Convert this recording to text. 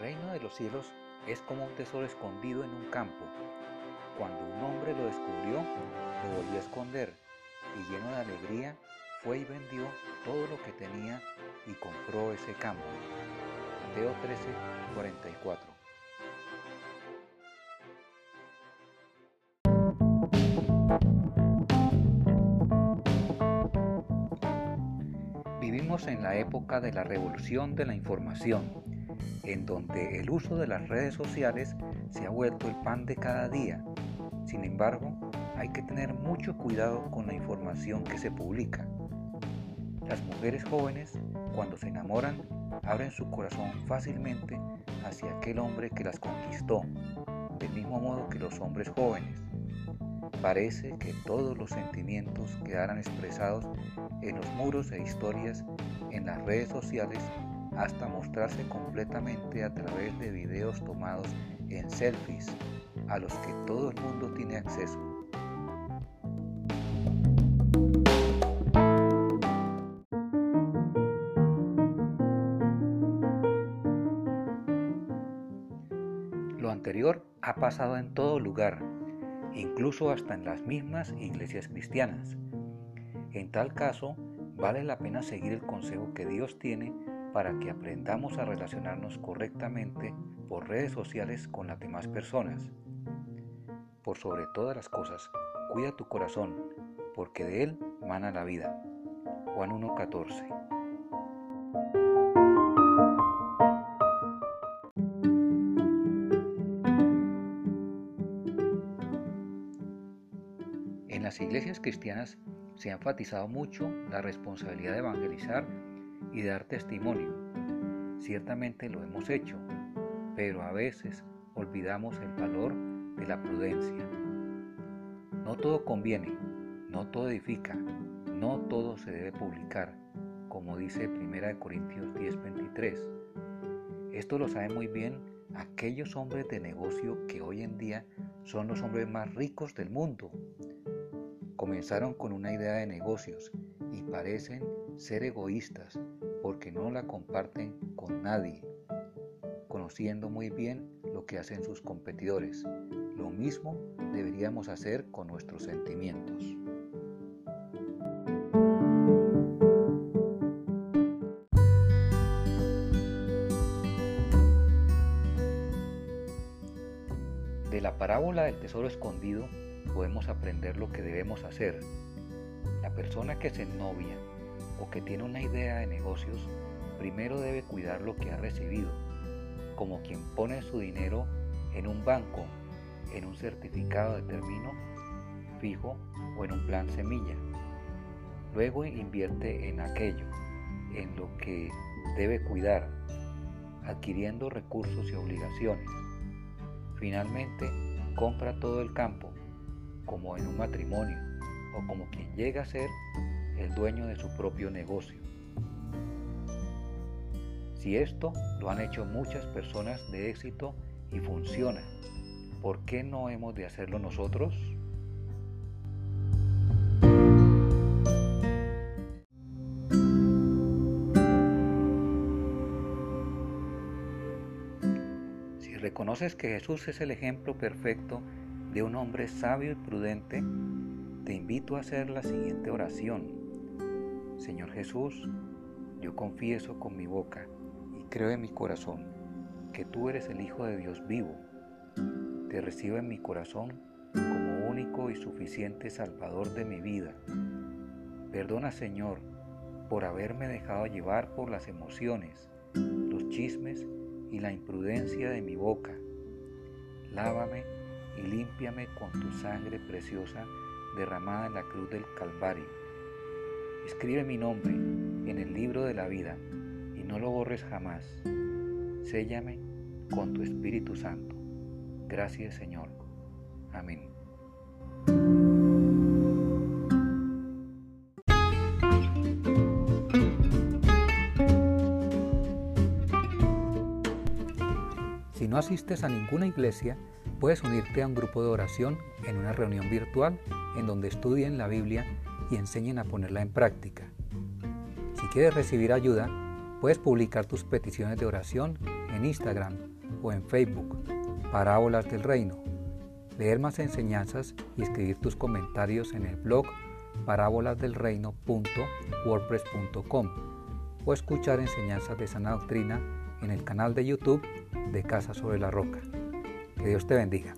reino de los cielos es como un tesoro escondido en un campo. Cuando un hombre lo descubrió, lo volvió a esconder y lleno de alegría fue y vendió todo lo que tenía y compró ese campo. Mateo 13, 44. Vivimos en la época de la revolución de la información, en donde el uso de las redes sociales se ha vuelto el pan de cada día. Sin embargo, hay que tener mucho cuidado con la información que se publica. Las mujeres jóvenes, cuando se enamoran, abren su corazón fácilmente hacia aquel hombre que las conquistó, del mismo modo que los hombres jóvenes. Parece que todos los sentimientos quedaran expresados en los muros e historias en las redes sociales hasta mostrarse completamente a través de videos tomados en selfies a los que todo el mundo tiene acceso. Lo anterior ha pasado en todo lugar, incluso hasta en las mismas iglesias cristianas. En tal caso, vale la pena seguir el consejo que Dios tiene para que aprendamos a relacionarnos correctamente por redes sociales con las demás personas. Por sobre todas las cosas, cuida tu corazón, porque de él mana la vida. Juan 1.14 En las iglesias cristianas se ha enfatizado mucho la responsabilidad de evangelizar y dar testimonio. Ciertamente lo hemos hecho, pero a veces olvidamos el valor de la prudencia. No todo conviene, no todo edifica, no todo se debe publicar, como dice 1 Corintios 10:23. Esto lo saben muy bien aquellos hombres de negocio que hoy en día son los hombres más ricos del mundo. Comenzaron con una idea de negocios y parecen ser egoístas porque no la comparten con nadie, conociendo muy bien lo que hacen sus competidores. Lo mismo deberíamos hacer con nuestros sentimientos. De la parábola del tesoro escondido podemos aprender lo que debemos hacer. La persona que se novia o que tiene una idea de negocios, primero debe cuidar lo que ha recibido, como quien pone su dinero en un banco, en un certificado de término fijo o en un plan semilla. Luego invierte en aquello, en lo que debe cuidar, adquiriendo recursos y obligaciones. Finalmente, compra todo el campo, como en un matrimonio o como quien llega a ser el dueño de su propio negocio. Si esto lo han hecho muchas personas de éxito y funciona, ¿por qué no hemos de hacerlo nosotros? Si reconoces que Jesús es el ejemplo perfecto de un hombre sabio y prudente, te invito a hacer la siguiente oración Señor Jesús, yo confieso con mi boca y creo en mi corazón que tú eres el Hijo de Dios vivo. Te recibo en mi corazón como único y suficiente Salvador de mi vida. Perdona, Señor, por haberme dejado llevar por las emociones, los chismes y la imprudencia de mi boca. Lávame y límpiame con tu sangre preciosa derramada en la cruz del Calvario Escribe mi nombre en el libro de la vida y no lo borres jamás. Séllame con tu Espíritu Santo. Gracias Señor. Amén. Si no asistes a ninguna iglesia, puedes unirte a un grupo de oración en una reunión virtual en donde estudien la Biblia y enseñen a ponerla en práctica. Si quieres recibir ayuda, puedes publicar tus peticiones de oración en Instagram o en Facebook, Parábolas del Reino, leer más enseñanzas y escribir tus comentarios en el blog parábolasdelreino.wordpress.com o escuchar enseñanzas de sana doctrina en el canal de YouTube de Casa sobre la Roca. Que Dios te bendiga.